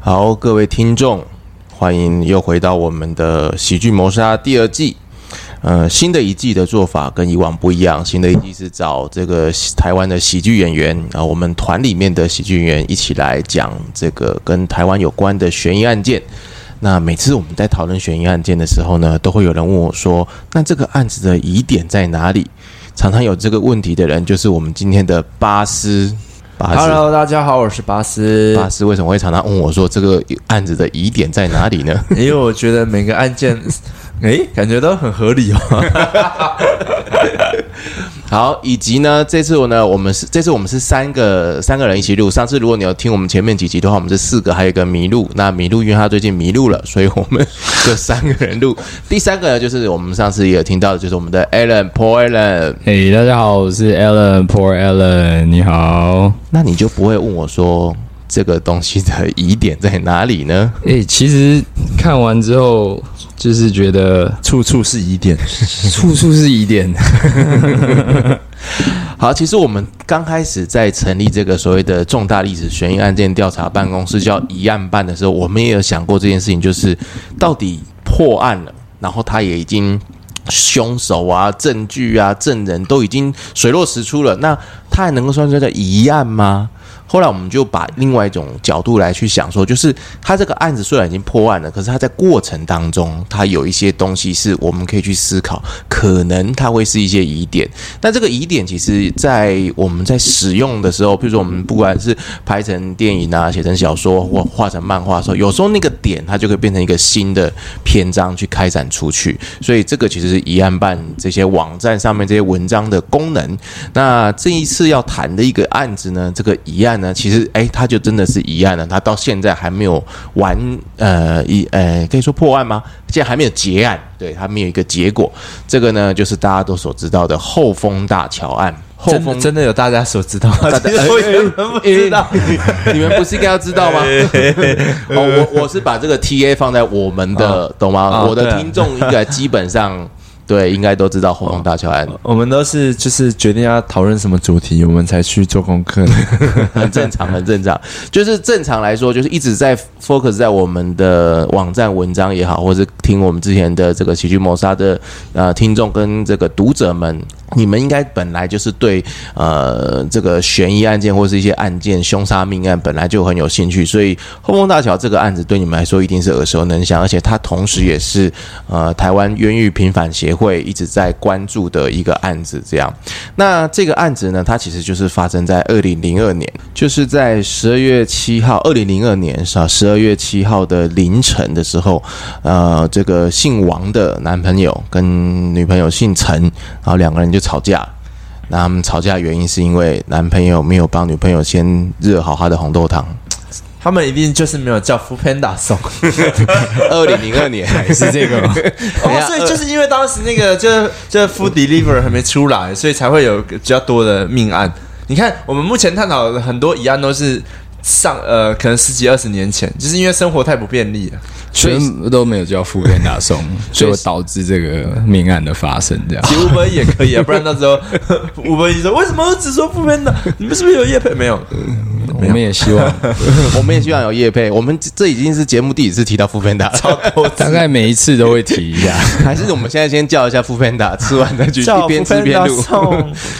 好，各位听众，欢迎又回到我们的喜剧谋杀第二季。呃，新的一季的做法跟以往不一样，新的一季是找这个台湾的喜剧演员啊，我们团里面的喜剧演员一起来讲这个跟台湾有关的悬疑案件。那每次我们在讨论悬疑案件的时候呢，都会有人问我说：“那这个案子的疑点在哪里？”常常有这个问题的人，就是我们今天的巴斯。Hello，大家好，我是巴斯。巴斯为什么会常常问我说这个案子的疑点在哪里呢？因为我觉得每个案件，诶，感觉都很合理哦。好，以及呢，这次我呢，我们是这次我们是三个三个人一起录。上次如果你有听我们前面几集的话，我们是四个，还有一个麋鹿。那麋鹿因为他最近迷路了，所以我们就三个人录。第三个呢，就是我们上次也有听到的，就是我们的 Alan Paul Alan。嘿，大家好，我是 Alan Paul Alan，你好。那你就不会问我说这个东西的疑点在哪里呢？诶，其实看完之后。就是觉得处处是疑点，处处是疑点。好，其实我们刚开始在成立这个所谓的重大历史悬疑案件调查办公室，叫疑案办的时候，我们也有想过这件事情，就是到底破案了，然后他也已经凶手啊、证据啊、证人都已经水落石出了，那他还能够算是叫疑案吗？后来我们就把另外一种角度来去想说，就是他这个案子虽然已经破案了，可是他在过程当中，他有一些东西是我们可以去思考，可能他会是一些疑点。那这个疑点，其实在我们在使用的时候，比如说我们不管是拍成电影啊、写成小说或画成漫画的时候，有时候那个点它就可以变成一个新的篇章去开展出去。所以这个其实是疑案办这些网站上面这些文章的功能。那这一次要谈的一个案子呢，这个疑案。呢，其实哎，他就真的是疑案了，他到现在还没有完，呃，一呃，可以说破案吗？现在还没有结案，对，还没有一个结果。这个呢，就是大家都所知道的后丰大桥案。后丰真的有大家所知道吗？大家 不知道，你们不是应该要知道吗？哦，我我是把这个 TA 放在我们的，哦、懂吗？哦、我的听众应该基本上。对，应该都知道红红大桥案。我们都是就是决定要讨论什么主题，我们才去做功课，很正常，很正常。就是正常来说，就是一直在 focus 在我们的网站文章也好，或是听我们之前的这个喜剧谋杀的呃听众跟这个读者们，你们应该本来就是对呃这个悬疑案件或是一些案件、凶杀命案本来就很有兴趣，所以后丰大桥这个案子对你们来说一定是耳熟能详，而且它同时也是呃台湾冤狱平反协会。一直在关注的一个案子，这样。那这个案子呢，它其实就是发生在二零零二年，就是在十二月七号，二零零二年是？十二月七号的凌晨的时候，呃，这个姓王的男朋友跟女朋友姓陈，然后两个人就吵架。那他们吵架的原因是因为男朋友没有帮女朋友先热好他的红豆汤。他们一定就是没有叫 foodpanda 送。二零零二年是这个 哦，所以就是因为当时那个就就 food delivery 还没出来，所以才会有比较多的命案。你看，我们目前探讨的很多疑案都是上呃，可能十几二十年前，就是因为生活太不便利了。全部都没有叫副编打送，所以导致这个命案的发生。这样，其实吴文也可以啊，不然到时候吴文一说为什么只说副编打？你们是不是有叶配？没有，我们也希望，我们也希望 有叶配。我们这已经是节目第几次提到副编打，超多，大概每一次都会提一下。还是我们现在先叫一下副编打，吃完再去边吃边录。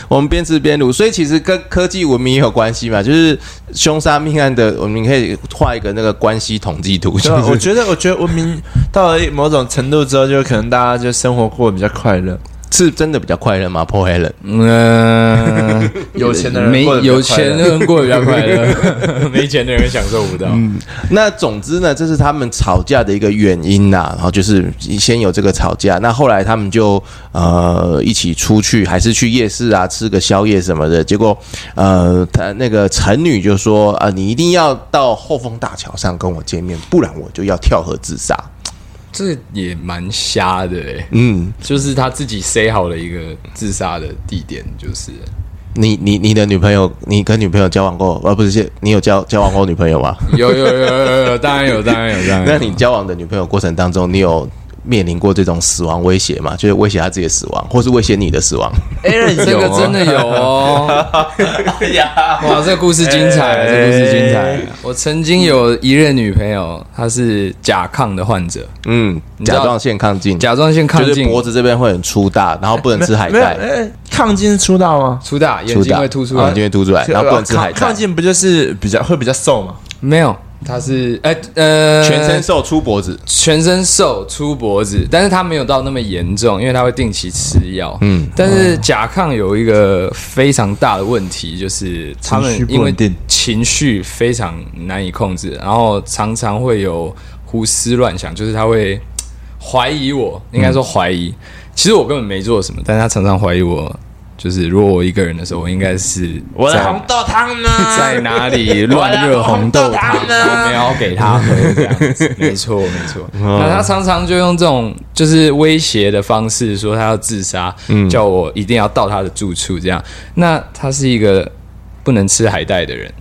我们边吃边录，所以其实跟科技文明也有关系嘛。就是凶杀命案的，我们可以画一个那个关系统计图。就是我觉得，我。觉得文明到了某种程度之后，就可能大家就生活过得比较快乐，是真的比较快乐吗？Paul Allen，嗯，有钱的人没有钱的人过得比较快乐，没钱的人享受不到。嗯，那总之呢，这是他们吵架的一个原因呐。然后就是先有这个吵架，那后来他们就呃一起出去，还是去夜市啊吃个宵夜什么的。结果呃，他那个陈女就说啊、呃，你一定要到后丰大桥上跟我见面，不然我就要跳河自杀。这也蛮瞎的哎，嗯，就是他自己塞好了一个自杀的地点，就是你你你的女朋友，你跟女朋友交往过，而、啊、不是你有交交往过女朋友吗？有有有有有，当然有当然有当然有。那你交往的女朋友过程当中，你有面临过这种死亡威胁嘛？就是威胁他自己的死亡，或是威胁你的死亡？哎，这个真的有哦！哇，这个故事精彩，这个故事精彩。我曾经有一任女朋友，她是甲亢的患者，嗯，甲状腺亢进，甲状腺亢进，就是脖子这边会很粗大，然后不能吃海带。哎，亢进是粗大吗？粗大，眼睛会凸出来，眼睛会凸出来，然后不能吃海带。亢进不就是比较会比较瘦吗？没有。他是哎呃，全身瘦粗脖子，全身瘦粗脖子，但是他没有到那么严重，因为他会定期吃药。嗯，但是甲亢有一个非常大的问题，就是他们因为情绪非常难以控制，然后常常会有胡思乱想，就是他会怀疑我，应该说怀疑，其实我根本没做什么，但是他常常怀疑我。就是如果我一个人的时候，我应该是我的红豆汤呢？在哪里 乱热红豆汤呢？我没有给他喝这样子，没错没错。那他常常就用这种就是威胁的方式说他要自杀，嗯，叫我一定要到他的住处这样。那他是一个不能吃海带的人，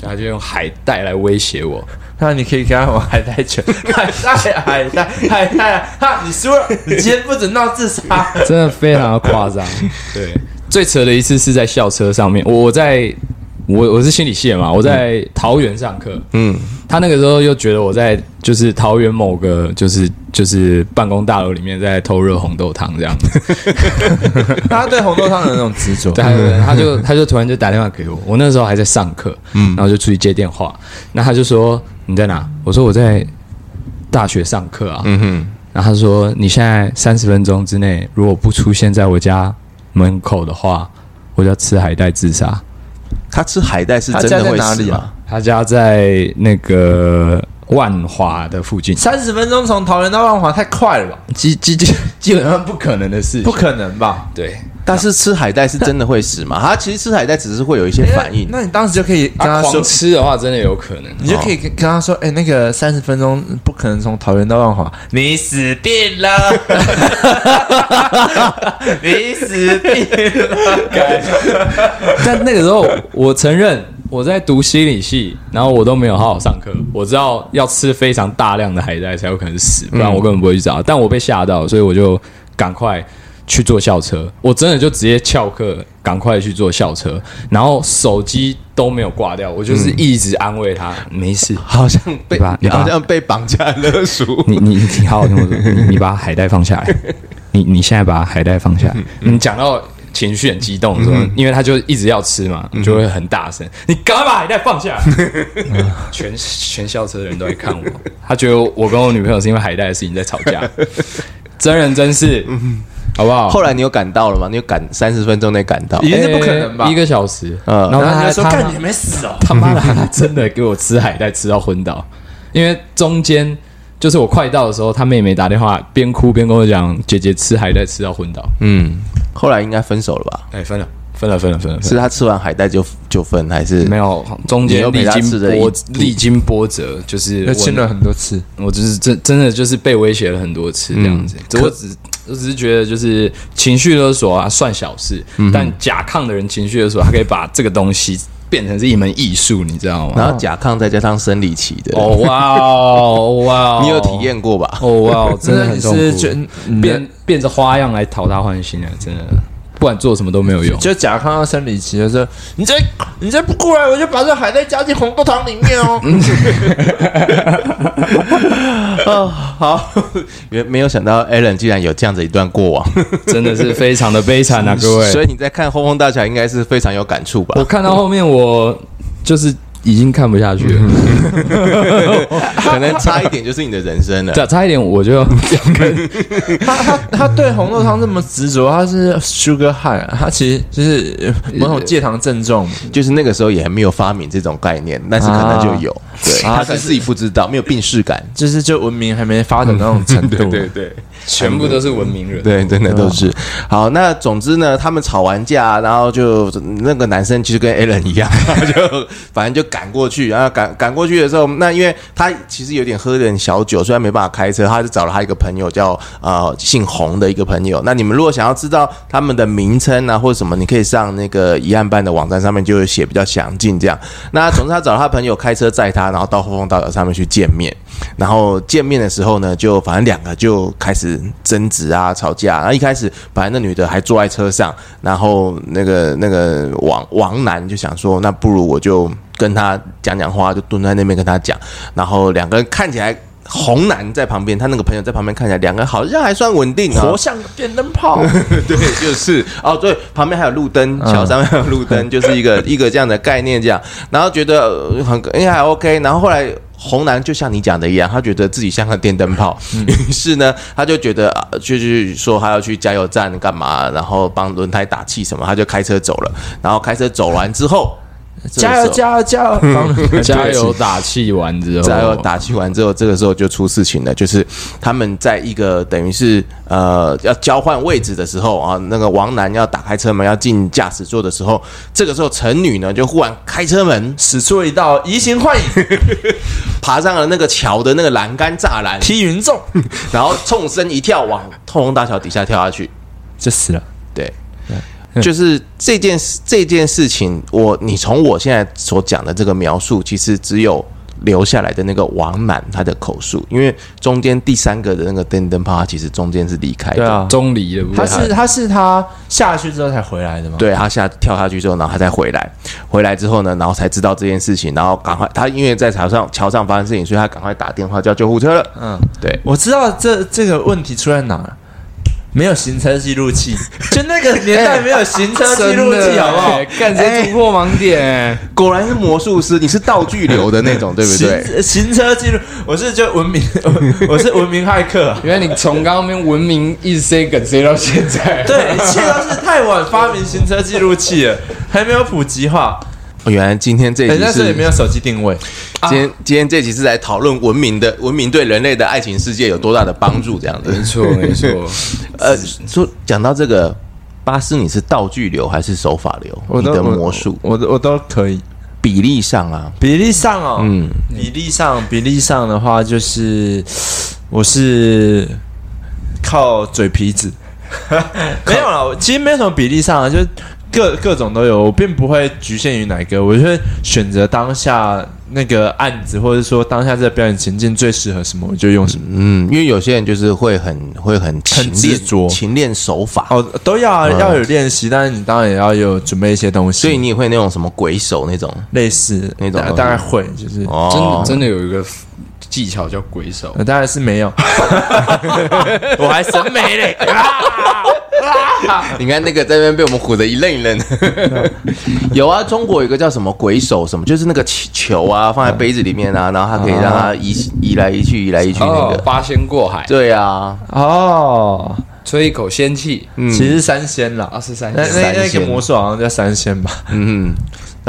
他就用海带来威胁我。那你可以给他玩海带拳，海带海带海带，哈，你输了，你今天不准闹自杀，真的非常的夸张，对。最扯的一次是在校车上面，我在我我是心理系的嘛，我在桃园上课，嗯，他那个时候又觉得我在就是桃园某个就是就是办公大楼里面在偷热红豆汤这样。子，他对红豆汤的那种执着，对，他就他就突然就打电话给我，我那时候还在上课，嗯，然后就出去接电话，那他就说你在哪？我说我在大学上课啊，嗯哼，然后他说你现在三十分钟之内如果不出现在我家。门口的话，我就要吃海带自杀。他吃海带是真的会死吗？他家在那个万华的附近。三十分钟从桃园到万华太快了吧？基基基基本上不可能的事，不可能吧？对。但是吃海带是真的会死吗？他其实吃海带只是会有一些反应。那你当时就可以跟他说，吃的话真的有可能，你就可以跟跟他说，哎，那个三十分钟不可能从桃园到万华，你死定了，你死定了。但那个时候，我承认我在读心理系，然后我都没有好好上课。我知道要吃非常大量的海带才有可能死，不然我根本不会去找。但我被吓到，所以我就赶快。去坐校车，我真的就直接翘课，赶快去坐校车，然后手机都没有挂掉，我就是一直安慰他，嗯、没事，好像被你好像被绑架勒索。你你你好好听我说，你你把海带放下来，你你现在把海带放下来。嗯、你讲到情绪很激动的时候，嗯、因为他就一直要吃嘛，就会很大声，你赶快把海带放下。嗯、全全校车的人都在看我，他觉得我跟我女朋友是因为海带的事情在吵架，真人真事。嗯好不好？后来你有赶到了吗？你有赶三十分钟内赶到？也是不可能吧？一个小时，嗯，然后他就说：“干，你还没死哦！”他妈的，他真的给我吃海带吃到昏倒。因为中间就是我快到的时候，他妹妹打电话，边哭边跟我讲：“姐姐吃海带吃到昏倒。”嗯，后来应该分手了吧？哎，分了，分了，分了，分了。是他吃完海带就就分，还是没有？中间历经波历经波折，就是亲了很多次。我就是真真的就是被威胁了很多次这样子。我只。我只是觉得，就是情绪勒索啊，算小事。嗯、但甲亢的人情绪勒索，他可以把这个东西变成是一门艺术，你知道吗？然后甲亢再加上生理期的，哦哇哦哇，你有体验过吧？哦哇，真的很痛苦，变变着花样来讨他欢心啊，真的。不管做什么都没有用。就甲亢要生理期的时候，你再你再不过来，我就把这海带加进红豆汤里面哦。哦，好，没没有想到 Alan 竟然有这样子一段过往，真的是非常的悲惨啊，各位。所以你在看《轰轰大侠》应该是非常有感触吧？我看到后面，我就是。已经看不下去了，可能差一点就是你的人生了。差一点我就 他他他对红豆汤这么执着，他是 sugar high，他其实就是某种戒糖症状，就是那个时候也还没有发明这种概念，但是可能就有。对，他是自己不知道，没有病视感，就是就文明还没发展到那种程度。对对，全部都是文明人，对，真的都是。好，那总之呢，他们吵完架，然后就那个男生其实跟 Alan 一样，就反正就。赶过去，然后赶赶过去的时候，那因为他其实有点喝点小酒，虽然没办法开车，他就找了他一个朋友叫呃姓洪的一个朋友。那你们如果想要知道他们的名称啊或者什么，你可以上那个一案办的网站上面就会写比较详尽这样。那总之他找了他朋友开车载他，然后到后峰大桥上面去见面。然后见面的时候呢，就反正两个就开始始争执啊、吵架。然后一开始本来那女的还坐在车上，然后那个那个王王男就想说，那不如我就跟他讲讲话，就蹲在那边跟他讲。然后两个人看起来。红男在旁边，他那个朋友在旁边看起来，两个好像还算稳定啊，活像个电灯泡。对，就是哦，对，旁边还有路灯，桥上面还有路灯，就是一个一个这样的概念，这样。然后觉得很应该还 OK。然后后来红男就像你讲的一样，他觉得自己像个电灯泡，于是呢，他就觉得就是说他要去加油站干嘛，然后帮轮胎打气什么，他就开车走了。然后开车走完之后。加油加油加油！加油 打气完之后，加油打气完之后，这个时候就出事情了。就是他们在一个等于是呃要交换位置的时候啊，那个王楠要打开车门要进驾驶座的时候，这个时候陈女呢就忽然开车门，使出一道移形换影，爬上了那个桥的那个栏杆栅栏，踢云纵，然后纵身一跳往通红大桥底下跳下去，就死了。对。就是这件事，这件事情，我你从我现在所讲的这个描述，其实只有留下来的那个王满他的口述，因为中间第三个的那个电灯泡，他其实中间是离开的，对啊，中离的。他是他是他下去之后才回来的吗？对，他下跳下去之后，然后他再回来，回来之后呢，然后才知道这件事情，然后赶快他因为在桥上桥上发生事情，所以他赶快打电话叫救护车了。嗯，对，我知道这这个问题出在哪。没有行车记录器，就那个年代没有行车记录器，好不好？干谁突破盲点？果然是魔术师，你是道具流的那种，对不对？行，行车记录，我是就文明，我是文明骇客。原来你从刚刚那边文明一直塞梗塞到现在，对，一切都是太晚发明行车记录器了，还没有普及化。原来今天这集是，没有手机定位。今天今天这集是来讨论文明的文明对人类的爱情世界有多大的帮助，这样子。没错 没错。呃，说讲到这个，巴斯，你是道具流还是手法流？你的魔术，我我都可以。比例上啊，比例上哦，嗯，比例上比例上的话，就是我是靠嘴皮子，没有了，其实没有什么比例上啊，就。各各种都有，我并不会局限于哪个，我就会选择当下那个案子，或者说当下这个表演情境最适合什么，我就用什么。嗯，因为有些人就是会很会很很执着。勤练手法。哦，都要啊，要有练习，但是你当然也要有准备一些东西。所以你也会那种什么鬼手那种？类似那种，大概会就是真的真的有一个技巧叫鬼手，当然是没有，我还审美嘞。你看那个在那边被我们唬得一愣一愣。有啊，中国有一个叫什么鬼手什么，就是那个球啊放在杯子里面啊，然后它可以让它移移来移去，移来移去那个。八仙过海。对啊，哦，吹一口仙气，其实是三仙啦，啊是三仙，那那个魔术好像叫三仙吧，嗯。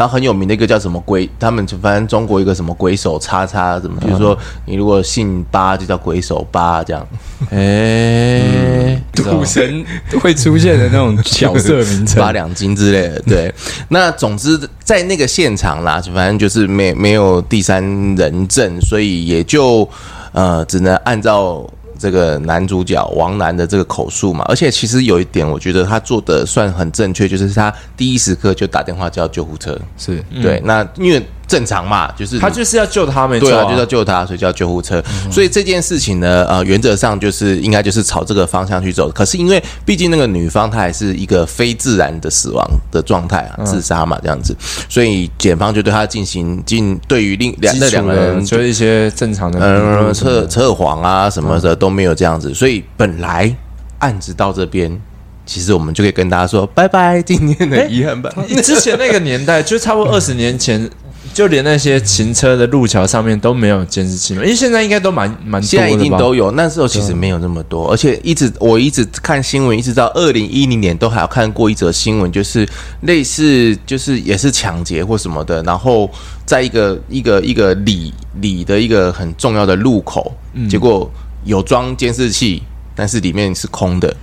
然后很有名的一个叫什么鬼，他们反正中国一个什么鬼手叉叉什么，比如说你如果姓八就叫鬼手八这样。哎，赌神会出现的那种角色名称，八两金之类的。对，那总之在那个现场啦，反正就是没没有第三人证，所以也就呃只能按照。这个男主角王楠的这个口述嘛，而且其实有一点，我觉得他做的算很正确，就是他第一时刻就打电话叫救护车，是对。那因为。正常嘛，就是他就是要救他，没错，对啊，就是要救他，所以叫救护车。所以这件事情呢，呃，原则上就是应该就是朝这个方向去走。可是因为毕竟那个女方她还是一个非自然的死亡的状态啊，自杀嘛这样子，所以检方就对他进行进对于另两那两个人就是一些正常的嗯测测谎啊什么的都没有这样子。所以本来案子到这边，其实我们就可以跟大家说拜拜，今天的遗憾吧。之前那个年代就差不多二十年前。就连那些行车的路桥上面都没有监视器嘛？因为现在应该都蛮蛮多的，现在一定都有。那时候其实没有那么多，而且一直我一直看新闻，一直到二零一零年都还有看过一则新闻，就是类似就是也是抢劫或什么的，然后在一个一个一个里里的一个很重要的路口，结果有装监视器，但是里面是空的。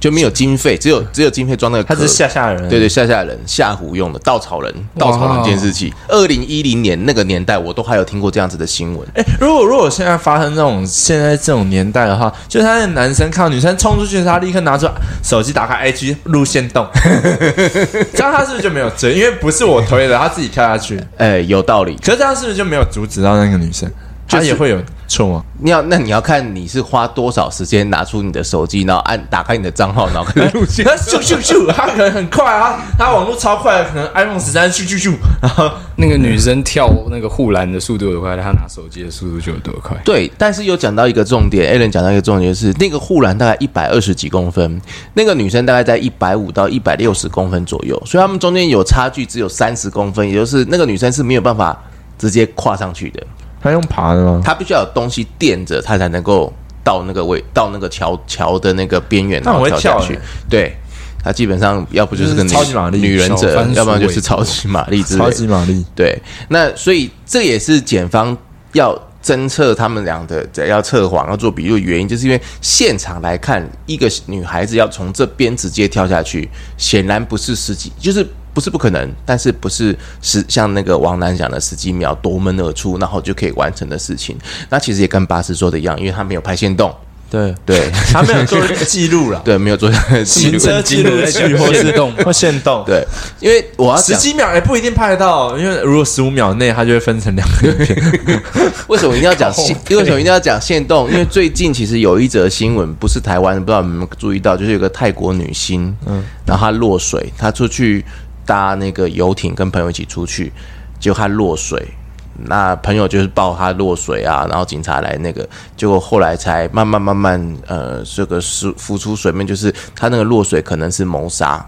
就没有经费，只有只有经费装那个。他是吓吓人，对对，吓吓人、吓唬用的稻草人、稻草人监视器。二零一零年那个年代，我都还有听过这样子的新闻。哎，如果如果现在发生这种现在这种年代的话，就是他的男生看到女生冲出去，他立刻拿出手机打开 IG 路线动，这样他是不是就没有追？因为不是我推的，他自己跳下去。哎，有道理。可是这样是不是就没有阻止到那个女生？他也会有错吗？你要那你要看你是花多少时间拿出你的手机，然后按打开你的账号，然后开始录他 咻咻咻，他可能很快啊，他网络超快，可能 iPhone 十三咻咻咻，然后那个女生跳那个护栏的速度有多快，她拿手机的速度就有多快。对，但是又讲到一个重点，Allen 讲到一个重点，就是那个护栏大概一百二十几公分，那个女生大概在一百五到一百六十公分左右，所以他们中间有差距，只有三十公分，也就是那个女生是没有办法直接跨上去的。他用爬的吗？他必须要有东西垫着，他才能够到那个位，到那个桥桥的那个边缘，然后跳下去。对，他基本上要不就是个女女忍者，要不然就是超级玛丽之类。超级玛丽。对，那所以这也是检方要侦测他们俩的，要测谎要做笔录的原因，就是因为现场来看，一个女孩子要从这边直接跳下去，显然不是十几，就是。不是不可能，但是不是是像那个王楠讲的十几秒夺门而出，然后就可以完成的事情。那其实也跟巴斯说的一样，因为他没有拍限动，对对，他没有做记录了，对，没有做 行车记录器或是动 或限动，对，因为我要十几秒也不一定拍得到，因为如果十五秒内，它就会分成两个影片。为什么一定要讲限？为什么一定要讲限动？因为最近其实有一则新闻，不是台湾，不知道你们有没有注意到，就是有个泰国女星，嗯，然后她落水，她出去。搭那个游艇跟朋友一起出去，结果他落水，那朋友就是抱他落水啊，然后警察来那个，结果后来才慢慢慢慢呃，这个是浮出水面，就是他那个落水可能是谋杀，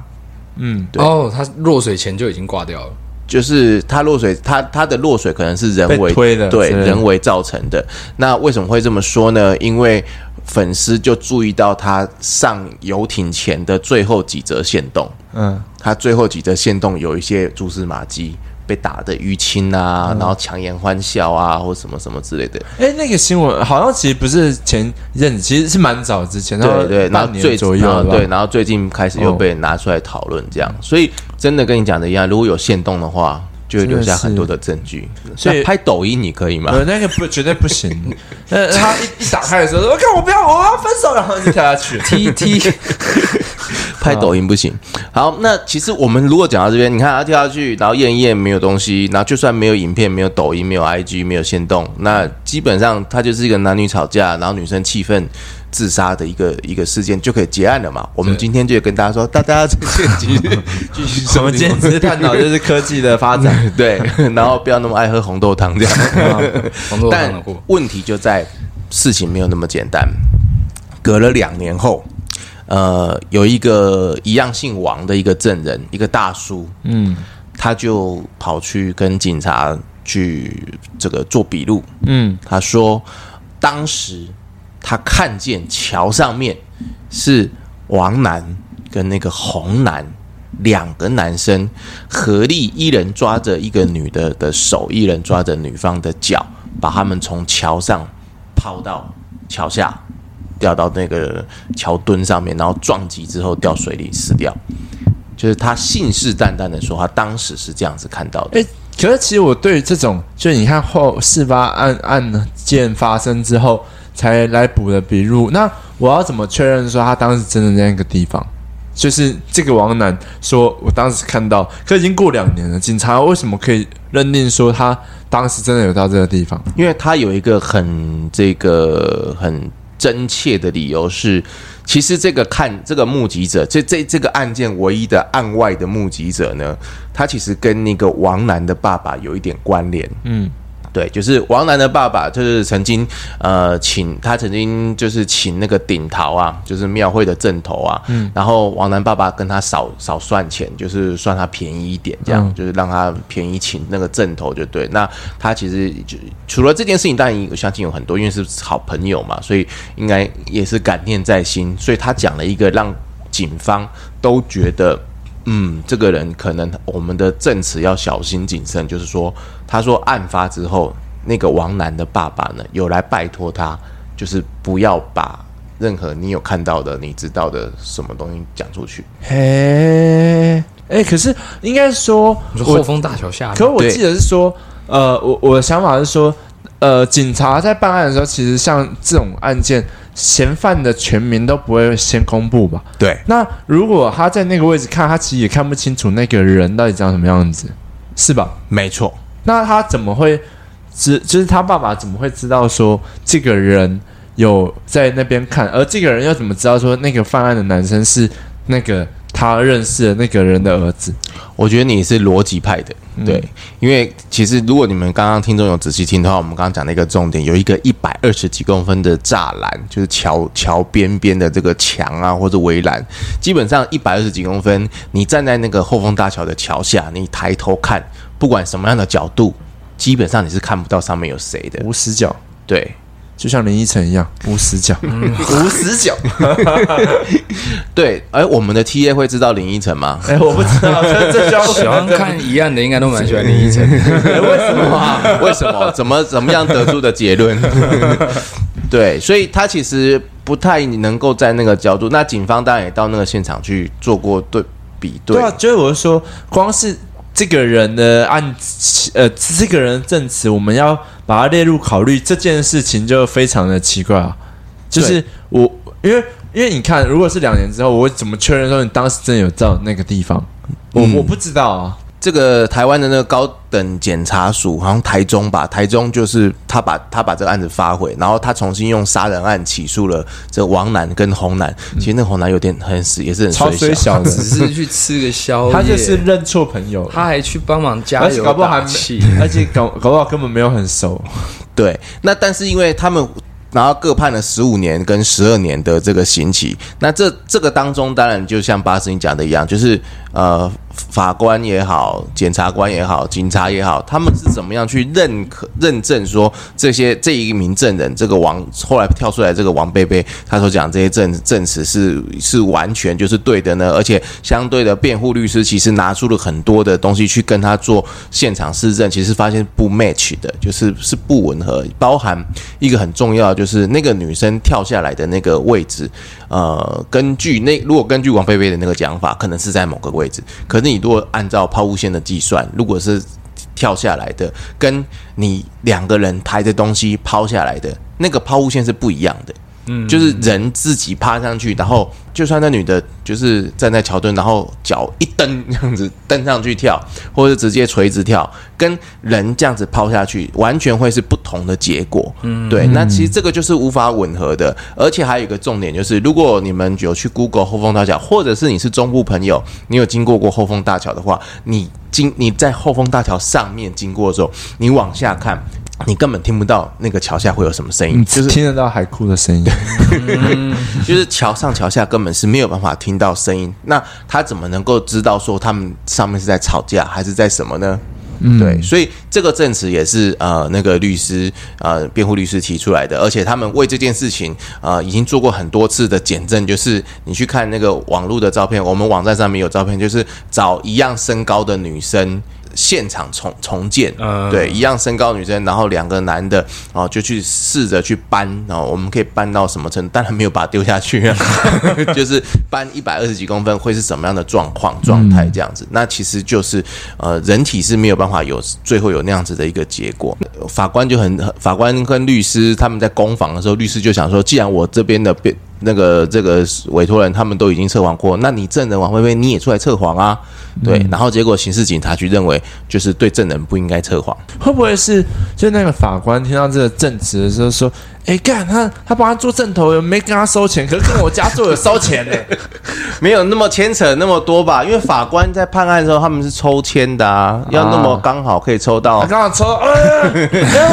嗯，对哦，他落水前就已经挂掉了，就是他落水，他他的落水可能是人为推的，对，人为造成的。那为什么会这么说呢？因为粉丝就注意到他上游艇前的最后几则线动，嗯。他最后几则线动有一些蛛丝马迹，被打的淤青啊，嗯、然后强颜欢笑啊，或什么什么之类的。哎、欸，那个新闻好像其实不是前阵子，其实是蛮早之前。对对，然后最左右对，然后最近开始又被拿出来讨论，这样。哦、所以真的跟你讲的一样，如果有限动的话，就会留下很多的证据。所以拍抖音你可以吗？呃，那个不绝对不行。呃，他一一打开的时候，我看我不要，我要分手，然后就跳下去踢踢。拍抖音不行。好，那其实我们如果讲到这边，你看他跳下去，然后验一验没有东西，然后就算没有影片、没有抖音、没有 IG、没有限动，那基本上他就是一个男女吵架，然后女生气愤自杀的一个一个事件，就可以结案了嘛。我们今天就跟大家说，大家继续继续，我们今天只是探讨就是科技的发展，对，然后不要那么爱喝红豆汤这样。但问题就在事情没有那么简单，隔了两年后。呃，有一个一样姓王的一个证人，一个大叔，嗯，他就跑去跟警察去这个做笔录，嗯，他说当时他看见桥上面是王楠跟那个红楠两个男生合力，一人抓着一个女的的手，一人抓着女方的脚，把他们从桥上抛到桥下。掉到那个桥墩上面，然后撞击之后掉水里死掉。就是他信誓旦旦的说，他当时是这样子看到的。诶，可是其实我对于这种，就是你看后事发案案件发生之后才来补的笔录，那我要怎么确认说他当时真的在那个地方？就是这个王楠说，我当时看到，可已经过两年了，警察为什么可以认定说他当时真的有到这个地方？因为他有一个很这个很。真切的理由是，其实这个看这个目击者，这这这个案件唯一的案外的目击者呢，他其实跟那个王楠的爸爸有一点关联。嗯。对，就是王楠的爸爸，就是曾经呃请他曾经就是请那个顶头啊，就是庙会的正头啊，嗯，然后王楠爸爸跟他少少算钱，就是算他便宜一点，这样、嗯、就是让他便宜请那个正头就对。那他其实就除了这件事情，当然我相信有很多，因为是好朋友嘛，所以应该也是感念在心，所以他讲了一个让警方都觉得。嗯，这个人可能我们的证词要小心谨慎。就是说，他说案发之后，那个王楠的爸爸呢，有来拜托他，就是不要把任何你有看到的、你知道的什么东西讲出去。嘿，哎，可是应该说，你说后丰大桥下，可我记得是说，呃，我我的想法是说，呃，警察在办案的时候，其实像这种案件。嫌犯的全名都不会先公布吧？对。那如果他在那个位置看，他其实也看不清楚那个人到底长什么样子，是吧？没错。那他怎么会知，就是他爸爸怎么会知道说这个人有在那边看，而这个人又怎么知道说那个犯案的男生是那个他认识的那个人的儿子？我觉得你是逻辑派的。对，嗯、因为其实如果你们刚刚听众有仔细听的话，我们刚刚讲的一个重点，有一个一百二十几公分的栅栏，就是桥桥边边的这个墙啊或者围栏，基本上一百二十几公分，你站在那个后丰大桥的桥下，你抬头看，不管什么样的角度，基本上你是看不到上面有谁的，无死角。对。就像林依晨一样，无死角，无死角。对，而我们的 T A 会知道林依晨吗？哎，我不知道。这 喜欢看一样的，应该都蛮喜欢林依晨。为什么啊？为什么？怎么怎么样得出的结论？对，所以他其实不太能够在那个角度。那警方当然也到那个现场去做过对比对。对啊，就是我是说，光是。这个人的案，呃，这个人证词，我们要把它列入考虑，这件事情就非常的奇怪啊。就是我，因为因为你看，如果是两年之后，我怎么确认说你当时真的有到那个地方？我、嗯、我不知道啊。这个台湾的那个高等检察署，好像台中吧，台中就是他把他把这个案子发回，然后他重新用杀人案起诉了这王楠跟洪楠。其实那洪楠有点很死，也是很衰小，小的，只是去吃个宵夜，他就是认错朋友，他还去帮忙加油搞不好还气，而且搞搞不好根本没有很熟。对，那但是因为他们。然后各判了十五年跟十二年的这个刑期，那这这个当中当然就像巴斯你讲的一样，就是呃法官也好，检察官也好，警察也好，他们是怎么样去认可认证说这些这一名证人这个王后来跳出来这个王贝贝他所讲这些证证词是是完全就是对的呢？而且相对的辩护律师其实拿出了很多的东西去跟他做现场施证，其实发现不 match 的，就是是不吻合，包含一个很重要。就是那个女生跳下来的那个位置，呃，根据那如果根据王菲菲的那个讲法，可能是在某个位位置。可是你如果按照抛物线的计算，如果是跳下来的，跟你两个人抬着东西抛下来的那个抛物线是不一样的。嗯，就是人自己趴上去，然后就算那女的，就是站在桥墩，然后脚一蹬这样子蹬上去跳，或者直接垂直跳，跟人这样子抛下去，完全会是不同的结果。嗯，对，那其实这个就是无法吻合的。而且还有一个重点就是，如果你们有去 Google 后丰大桥，或者是你是中部朋友，你有经过过后丰大桥的话，你经你在后丰大桥上面经过的时候，你往下看。你根本听不到那个桥下会有什么声音，就是听得到海哭的声音，就是桥上桥下根本是没有办法听到声音。那他怎么能够知道说他们上面是在吵架还是在什么呢？嗯，对，所以这个证词也是呃那个律师呃辩护律师提出来的，而且他们为这件事情呃已经做过很多次的检证，就是你去看那个网络的照片，我们网站上面有照片，就是找一样身高的女生。现场重重建，嗯、对，一样身高女生，然后两个男的，然后就去试着去搬，然后我们可以搬到什么程度？当然没有把它丢下去，啊，就是搬一百二十几公分会是什么样的状况状态这样子？那其实就是呃，人体是没有办法有最后有那样子的一个结果。法官就很法官跟律师他们在攻防的时候，律师就想说，既然我这边的辩那个这个委托人他们都已经测谎过，那你证人王菲菲你也出来测谎啊？对，然后结果刑事警察局认为，就是对证人不应该测谎，会不会是就那个法官听到这个证词的时候说？哎，干他，他帮他做正头，有没跟他收钱？可是跟我家做有收钱呢，没有那么牵扯那么多吧？因为法官在判案的时候，他们是抽签的啊，要那么刚好可以抽到，刚好抽，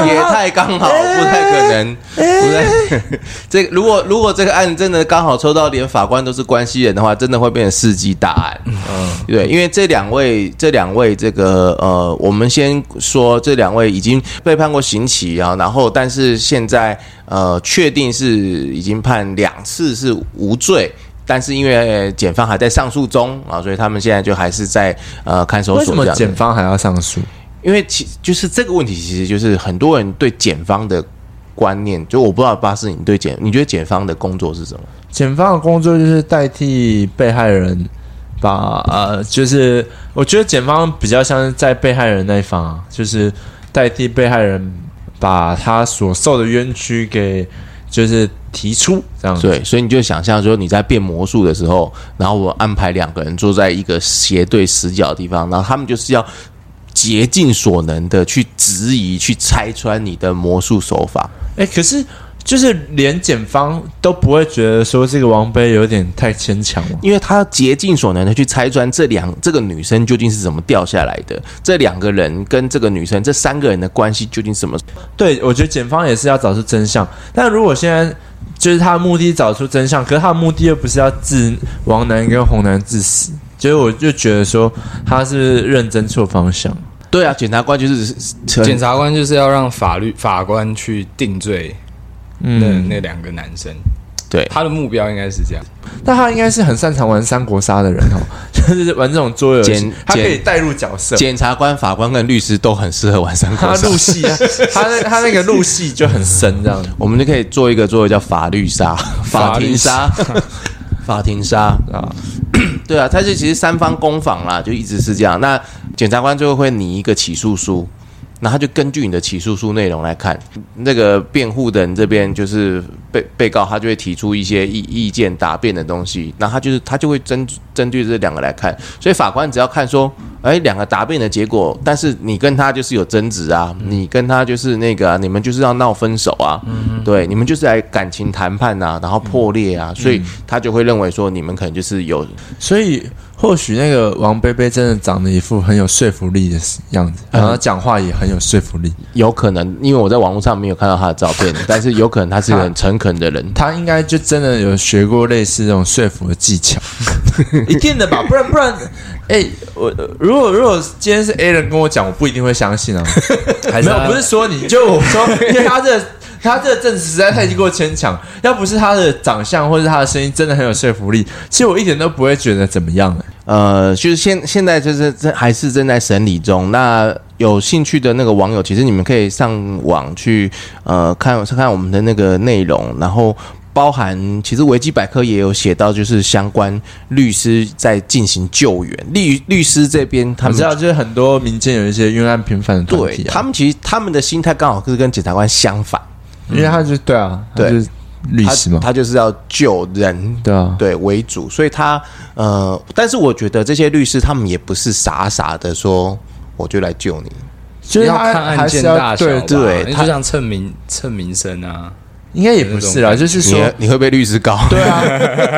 也太刚好，不太可能，不太。这如果如果这个案真的刚好抽到，连法官都是关系人的话，真的会变成世纪大案。嗯，对，因为这两位，这两位，这个呃，我们先说这两位已经被判过刑期啊，然后但是现在。呃，确定是已经判两次是无罪，但是因为检方还在上诉中啊，所以他们现在就还是在呃看守所。为什么检方还要上诉？因为其就是这个问题，其实就是很多人对检方的观念，就我不知道巴士，你对检，你觉得检方的工作是什么？检方的工作就是代替被害人把呃，就是我觉得检方比较像是在被害人那一方，啊就是代替被害人。把他所受的冤屈给就是提出这样子，对，所以你就想象说你在变魔术的时候，然后我安排两个人坐在一个斜对死角的地方，然后他们就是要竭尽所能的去质疑、去拆穿你的魔术手法。哎，可是。就是连检方都不会觉得说这个王菲有点太牵强了，因为他竭尽所能的去拆穿这两这个女生究竟是怎么掉下来的，这两个人跟这个女生这三个人的关系究竟什么？对，我觉得检方也是要找出真相。但如果现在就是他的目的找出真相，可是他的目的又不是要置王楠跟洪楠致死，所以我就觉得说他是认真错方向。对啊，检察官就是检察官就是要让法律法官去定罪。嗯，那那两个男生，对他的目标应该是这样，但他应该是很擅长玩三国杀的人哦，就是玩这种桌游戏，他可以带入角色。检察官、法官跟律师都很适合玩三国杀，他入戏啊，他那他那个入戏就很深，这样子。我们就可以做一个桌游叫法律杀、法庭杀、法庭杀啊。对啊，他就其实三方攻防啦，就一直是这样。那检察官最后会拟一个起诉书。那他就根据你的起诉书内容来看，那个辩护人这边就是被被告，他就会提出一些意意见答辩的东西，那他就是他就会针针对这两个来看，所以法官只要看说，哎，两个答辩的结果，但是你跟他就是有争执啊，你跟他就是那个、啊，你们就是要闹分手啊，对，你们就是来感情谈判啊，然后破裂啊，所以他就会认为说你们可能就是有，所以。或许那个王贝贝真的长得一副很有说服力的样子，然后讲话也很有说服力。有可能，因为我在网络上没有看到他的照片，但是有可能他是一个很诚恳的人。他应该就真的有学过类似这种说服的技巧，一定的吧？不然不然，哎，我如果如果今天是 A 人跟我讲，我不一定会相信啊。还是没有，不是说你就我说，因为他这。他这个证词实在太过牵强，要不是他的长相或者他的声音真的很有说服力，其实我一点都不会觉得怎么样。呃，就是现现在就是正还是正在审理中。那有兴趣的那个网友，其实你们可以上网去呃看看我们的那个内容，然后包含其实维基百科也有写到，就是相关律师在进行救援。律律师这边他们知道，就是很多民间有一些冤案频繁的团体，啊，他们其实他们的心态刚好是跟检察官相反。因为他就对啊，对，律师嘛，他就是要救人，对啊，对为主，所以他呃，但是我觉得这些律师他们也不是傻傻的说我就来救你，就是要看案件大小，对对，他就像蹭名蹭名声啊，应该也不是啦，就是说你会被律师告，对啊，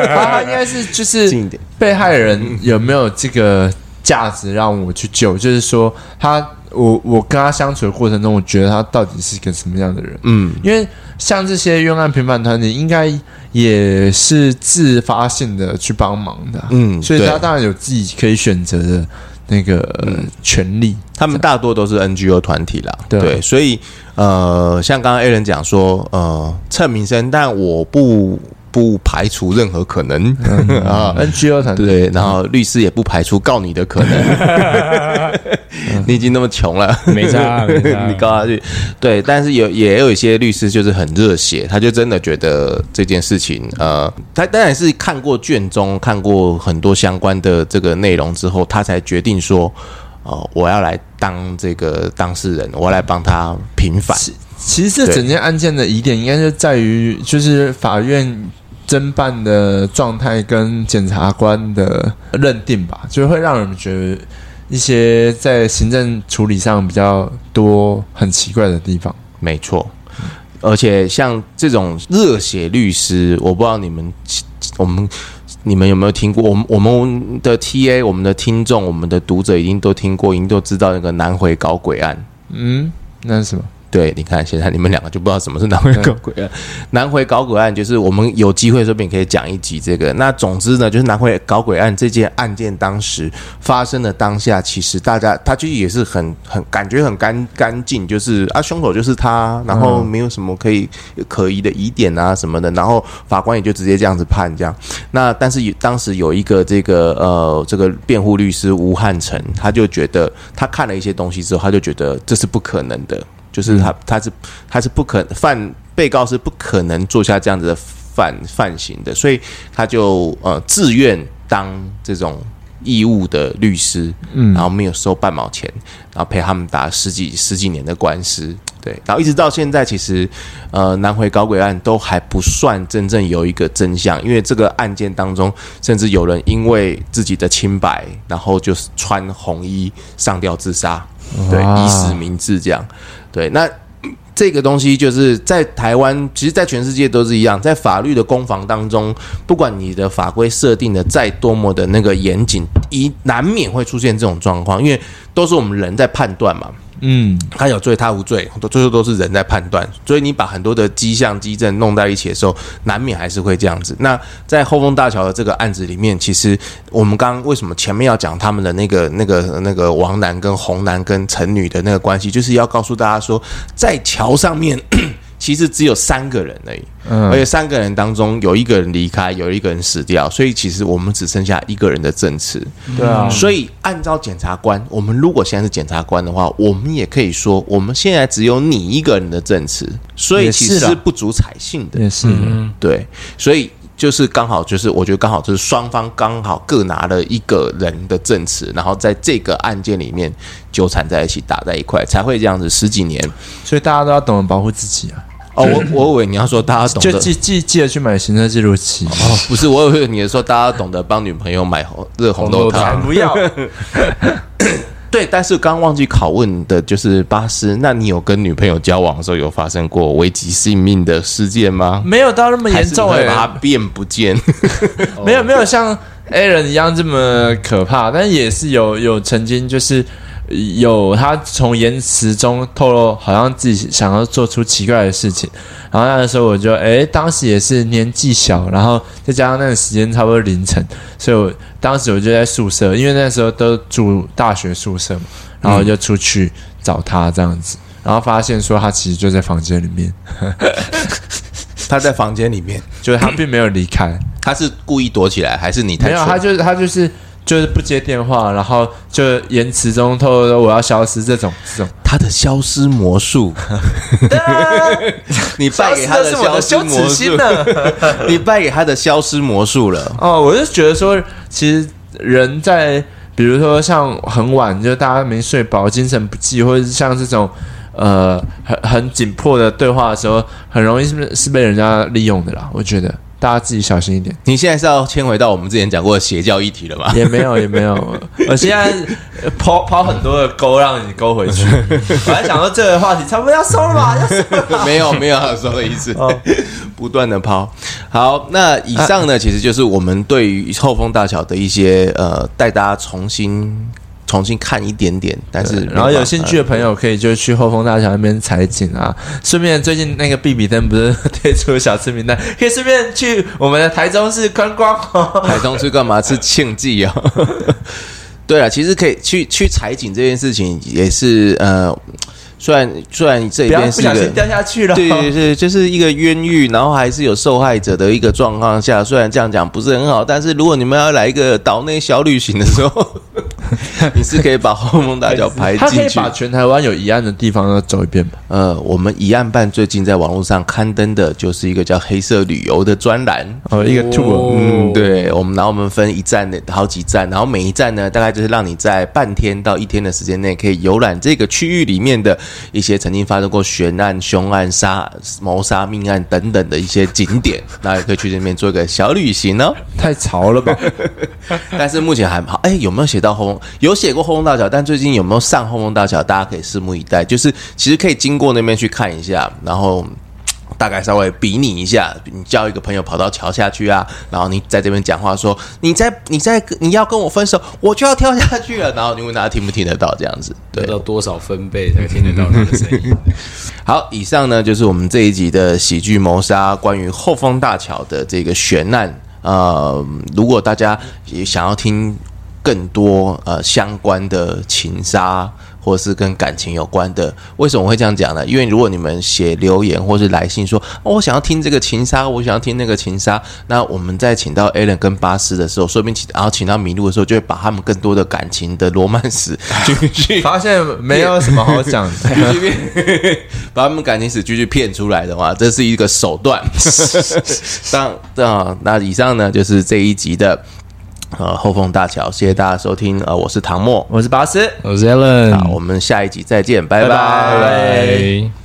他 应该是就是被害人有没有这个价值让我去救，就是说他。我我跟他相处的过程中，我觉得他到底是一个什么样的人？嗯，因为像这些冤案平反团体，应该也是自发性的去帮忙的，嗯，所以他当然有自己可以选择的那个权利。他们大多都是 NGO 团体啦，对，对，所以呃，像刚刚 A 人讲说，呃，蹭名声，但我不。不排除任何可能 啊，NGO 团队，然后律师也不排除告你的可能。你已经那么穷了，没差，你告他去。对，但是有也有一些律师就是很热血，他就真的觉得这件事情，呃，他当然是看过卷宗，看过很多相关的这个内容之后，他才决定说，哦，我要来当这个当事人，我要来帮他平反。其实这整件案件的疑点应该是在于，就是法院。侦办的状态跟检察官的认定吧，就会让人觉得一些在行政处理上比较多很奇怪的地方。没错，而且像这种热血律师，我不知道你们我们你们有没有听过？我们我们的 TA、我们的听众、我们的读者，已经都听过，已经都知道那个南回搞鬼案。嗯，那是什么？对，你看现在你们两个就不知道什么是南回搞鬼案。南回搞鬼案就是我们有机会说不定可以讲一集这个。那总之呢，就是南回搞鬼案这件案件当时发生的当下，其实大家他就也是很很感觉很干干净，就是啊凶手就是他，然后没有什么可以可疑的疑点啊什么的，然后法官也就直接这样子判这样。那但是当时有一个这个呃这个辩护律师吴汉成，他就觉得他看了一些东西之后，他就觉得这是不可能的。就是他，他是他是不可犯被告是不可能做下这样子的犯犯行的，所以他就呃自愿当这种义务的律师，嗯，然后没有收半毛钱，然后陪他们打十几十几年的官司，对，然后一直到现在，其实呃南回搞鬼案都还不算真正有一个真相，因为这个案件当中，甚至有人因为自己的清白，然后就是穿红衣上吊自杀。对，以死明志这样。对，那这个东西就是在台湾，其实，在全世界都是一样，在法律的攻防当中，不管你的法规设定的再多么的那个严谨，一难免会出现这种状况，因为都是我们人在判断嘛。嗯，他有罪，他无罪，都最后都是人在判断。所以你把很多的迹象、机证弄在一起的时候，难免还是会这样子。那在后丰大桥的这个案子里面，其实我们刚刚为什么前面要讲他们的那个、那个、那个王男跟红男跟陈女的那个关系，就是要告诉大家说，在桥上面。其实只有三个人而已，嗯，而且三个人当中有一个人离开，有一个人死掉，所以其实我们只剩下一个人的证词。对啊，所以按照检察官，我们如果现在是检察官的话，我们也可以说，我们现在只有你一个人的证词，所以其实是不足采信的。也是，嗯，对，所以就是刚好就是我觉得刚好就是双方刚好各拿了一个人的证词，然后在这个案件里面纠缠在一起，打在一块，才会这样子十几年。所以大家都要懂得保护自己啊。哦，我我以为你要说大家懂得就记记记得去买行车记录器哦，不是，我以为你说大家懂得帮女朋友买红热红豆汤，不要。对，但是刚忘记拷问的就是巴斯，那你有跟女朋友交往的时候有发生过危及性命的事件吗？没有到那么严重，会把它变不见，没有没有像 Alan 一样这么可怕，但也是有有曾经就是。有他从言辞中透露，好像自己想要做出奇怪的事情。然后那个时候我就，哎，当时也是年纪小，然后再加上那个时间差不多凌晨，所以我当时我就在宿舍，因为那时候都住大学宿舍嘛，然后就出去找他这样子，然后发现说他其实就在房间里面，他在房间里面，就是他并没有离开，他是故意躲起来，还是你太？没有，他就是他就是。就是不接电话，然后就言辞中透露说我要消失这种这种他的消失魔术，你败给他的消失魔术，你败给他的消失魔术了。哦，我就觉得说，其实人在比如说像很晚，就大家没睡饱，精神不济，或者是像这种呃很很紧迫的对话的时候，很容易是是被人家利用的啦。我觉得。大家自己小心一点。你现在是要牵回到我们之前讲过的邪教议题了吗？也没有，也没有。我现在抛抛很多的钩，让你勾回去。我还想说这个话题差不多要收了吧？要收了。没有，没有要收的意思。不断的抛。好，那以上呢，其实就是我们对于后丰大桥的一些呃，带大家重新。重新看一点点，但是然后有兴趣的朋友可以就去后丰大桥那边采景啊。顺便最近那个必比登不是推出小吃名单，可以顺便去我们的台中市观光。台中市干嘛？是庆记 啊？对了，其实可以去去采景这件事情也是呃。虽然虽然你这边是一个不小心掉下去了，对对对，就是一个冤狱，然后还是有受害者的一个状况下，虽然这样讲不是很好，但是如果你们要来一个岛内小旅行的时候，你是可以把后梦大桥排进去，他可以把全台湾有疑案的地方都走一遍吧。呃，我们疑案办最近在网络上刊登的就是一个叫“黑色旅游”的专栏，哦，一个 tour，嗯，对，我们然后我们分一站的好几站，然后每一站呢，大概就是让你在半天到一天的时间内可以游览这个区域里面的。一些曾经发生过悬案、凶案、杀谋杀、命案等等的一些景点，那也可以去那边做一个小旅行哦。太潮了吧？但是目前还好。哎，有没有写到后丰？有写过后丰大桥，但最近有没有上后丰大桥？大家可以拭目以待。就是其实可以经过那边去看一下，然后。大概稍微比拟一下，你叫一个朋友跑到桥下去啊，然后你在这边讲话说，你在你在你要跟我分手，我就要跳下去了。然后你问大家听不听得到这样子？对，到多少分贝才听得到他的声音？好，以上呢就是我们这一集的喜剧谋杀，关于后方大桥的这个悬案。呃，如果大家也想要听更多呃相关的情杀。或是跟感情有关的，为什么我会这样讲呢？因为如果你们写留言或是来信说，哦，我想要听这个情杀，我想要听那个情杀，那我们在请到 Alan 跟巴斯的时候，说不定请，然后请到麋鹿的时候，就会把他们更多的感情的罗曼史继 续发现没有什么好讲的，把他们感情史继续骗出来的话，这是一个手段。当啊，那以上呢就是这一集的。呃，后丰大桥，谢谢大家收听。呃，我是唐默，我是巴斯，我是 Allen，。好，我们下一集再见，拜拜。拜拜拜拜。